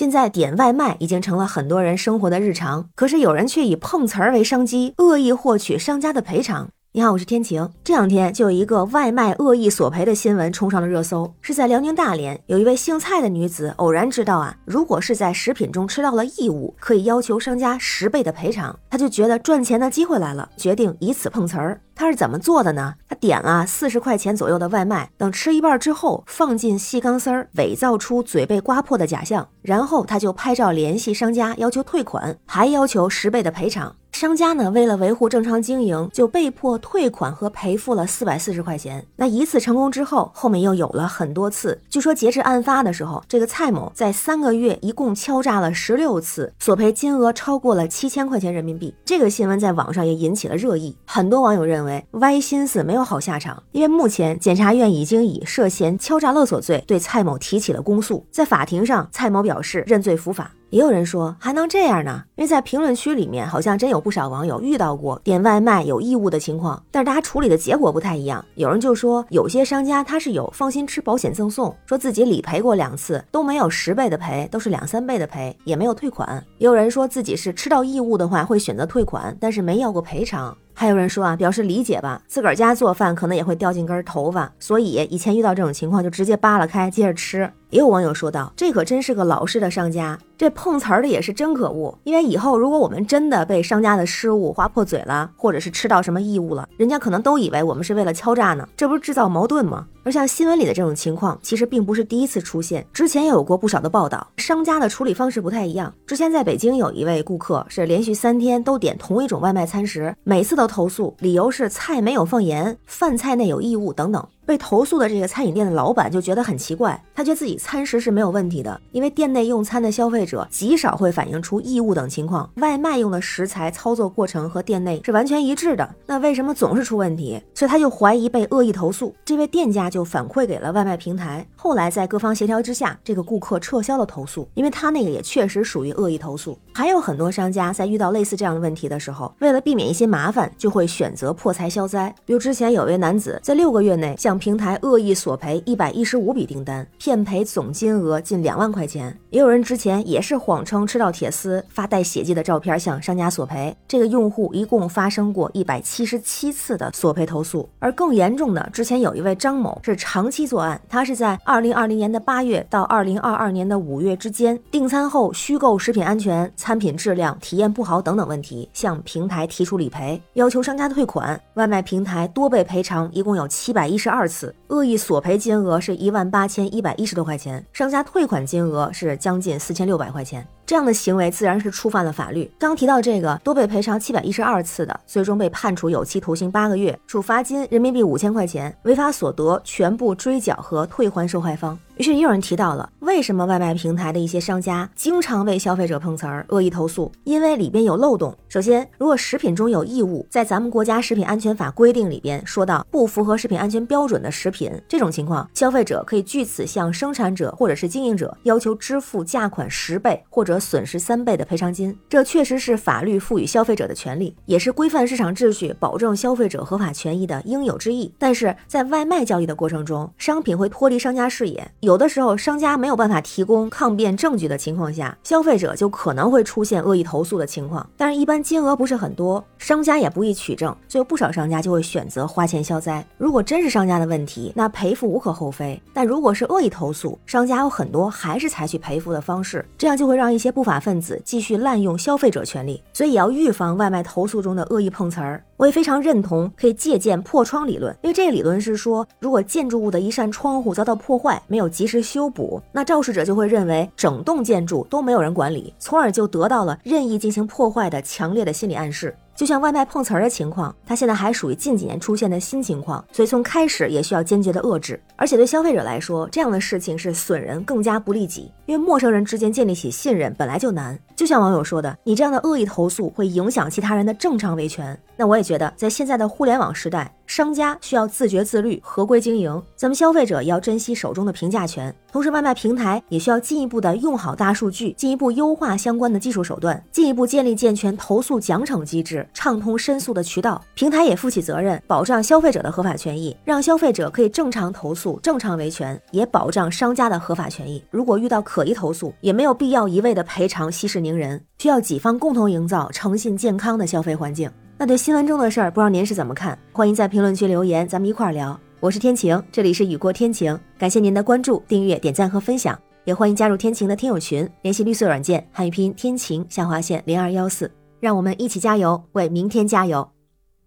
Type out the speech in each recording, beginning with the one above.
现在点外卖已经成了很多人生活的日常，可是有人却以碰瓷儿为商机，恶意获取商家的赔偿。你好，我是天晴。这两天就有一个外卖恶意索赔的新闻冲上了热搜，是在辽宁大连，有一位姓蔡的女子偶然知道啊，如果是在食品中吃到了异物，可以要求商家十倍的赔偿，她就觉得赚钱的机会来了，决定以此碰瓷儿。她是怎么做的呢？她点了四十块钱左右的外卖，等吃一半之后，放进细钢丝儿，伪造出嘴被刮破的假象，然后她就拍照联系商家，要求退款，还要求十倍的赔偿。商家呢，为了维护正常经营，就被迫退款和赔付了四百四十块钱。那一次成功之后，后面又有了很多次。据说截至案发的时候，这个蔡某在三个月一共敲诈了十六次，索赔金额超过了七千块钱人民币。这个新闻在网上也引起了热议，很多网友认为歪心思没有好下场，因为目前检察院已经以涉嫌敲诈勒索罪对蔡某提起了公诉。在法庭上，蔡某表示认罪伏法。也有人说还能这样呢？因为在评论区里面，好像真有不少网友遇到过点外卖有异物的情况，但是大家处理的结果不太一样。有人就说有些商家他是有放心吃保险赠送，说自己理赔过两次都没有十倍的赔，都是两三倍的赔，也没有退款。也有人说自己是吃到异物的话会选择退款，但是没要过赔偿。还有人说啊，表示理解吧，自个儿家做饭可能也会掉进根头发，所以以前遇到这种情况就直接扒拉开接着吃。也有网友说道：“这可真是个老实的商家，这碰瓷儿的也是真可恶。因为以后如果我们真的被商家的失误划破嘴了，或者是吃到什么异物了，人家可能都以为我们是为了敲诈呢，这不是制造矛盾吗？而像新闻里的这种情况，其实并不是第一次出现，之前也有过不少的报道。商家的处理方式不太一样。之前在北京有一位顾客是连续三天都点同一种外卖餐食，每次都投诉，理由是菜没有放盐，饭菜内有异物等等。”被投诉的这个餐饮店的老板就觉得很奇怪，他觉得自己餐食是没有问题的，因为店内用餐的消费者极少会反映出异物等情况，外卖用的食材操作过程和店内是完全一致的，那为什么总是出问题？所以他就怀疑被恶意投诉，这位店家就反馈给了外卖平台，后来在各方协调之下，这个顾客撤销了投诉，因为他那个也确实属于恶意投诉。还有很多商家在遇到类似这样的问题的时候，为了避免一些麻烦，就会选择破财消灾，比如之前有位男子在六个月内向平台恶意索赔一百一十五笔订单，骗赔总金额近两万块钱。也有人之前也是谎称吃到铁丝，发带血迹的照片向商家索赔。这个用户一共发生过一百七十七次的索赔投诉。而更严重的，之前有一位张某是长期作案，他是在二零二零年的八月到二零二二年的五月之间，订餐后虚构食品安全、餐品质量、体验不好等等问题，向平台提出理赔，要求商家退款。外卖平台多倍赔偿，一共有七百一十二二次。恶意索赔金额是一万八千一百一十多块钱，商家退款金额是将近四千六百块钱。这样的行为自然是触犯了法律。刚提到这个多被赔偿七百一十二次的，最终被判处有期徒刑八个月，处罚金人民币五千块钱，违法所得全部追缴和退还受害方。于是也有人提到了，为什么外卖平台的一些商家经常为消费者碰瓷儿、恶意投诉？因为里边有漏洞。首先，如果食品中有异物，在咱们国家食品安全法规定里边说到不符合食品安全标准的食品，这种情况，消费者可以据此向生产者或者是经营者要求支付价款十倍或者损失三倍的赔偿金。这确实是法律赋予消费者的权利，也是规范市场秩序、保证消费者合法权益的应有之义。但是在外卖交易的过程中，商品会脱离商家视野。有的时候，商家没有办法提供抗辩证据的情况下，消费者就可能会出现恶意投诉的情况。但是，一般金额不是很多，商家也不易取证，所以不少商家就会选择花钱消灾。如果真是商家的问题，那赔付无可厚非；但如果是恶意投诉，商家有很多还是采取赔付的方式，这样就会让一些不法分子继续滥用消费者权利。所以要预防外卖投诉中的恶意碰瓷儿。我也非常认同可以借鉴破窗理论，因为这个理论是说，如果建筑物的一扇窗户遭到破坏，没有及时修补，那肇事者就会认为整栋建筑都没有人管理，从而就得到了任意进行破坏的强烈的心理暗示。就像外卖碰瓷儿的情况，它现在还属于近几年出现的新情况，所以从开始也需要坚决的遏制。而且对消费者来说，这样的事情是损人更加不利己，因为陌生人之间建立起信任本来就难。就像网友说的，你这样的恶意投诉会影响其他人的正常维权。那我也觉得，在现在的互联网时代。商家需要自觉自律、合规经营，咱们消费者也要珍惜手中的评价权。同时，外卖平台也需要进一步的用好大数据，进一步优化相关的技术手段，进一步建立健全投诉奖惩机制，畅通申诉的渠道。平台也负起责任，保障消费者的合法权益，让消费者可以正常投诉、正常维权，也保障商家的合法权益。如果遇到可疑投诉，也没有必要一味的赔偿息事宁人，需要几方共同营造诚信健康的消费环境。那对新闻中的事儿，不知道您是怎么看？欢迎在评论区留言，咱们一块儿聊。我是天晴，这里是雨过天晴，感谢您的关注、订阅、点赞和分享，也欢迎加入天晴的听友群，联系绿色软件汉语拼音天晴下划线零二幺四，让我们一起加油，为明天加油，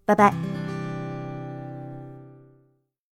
拜拜。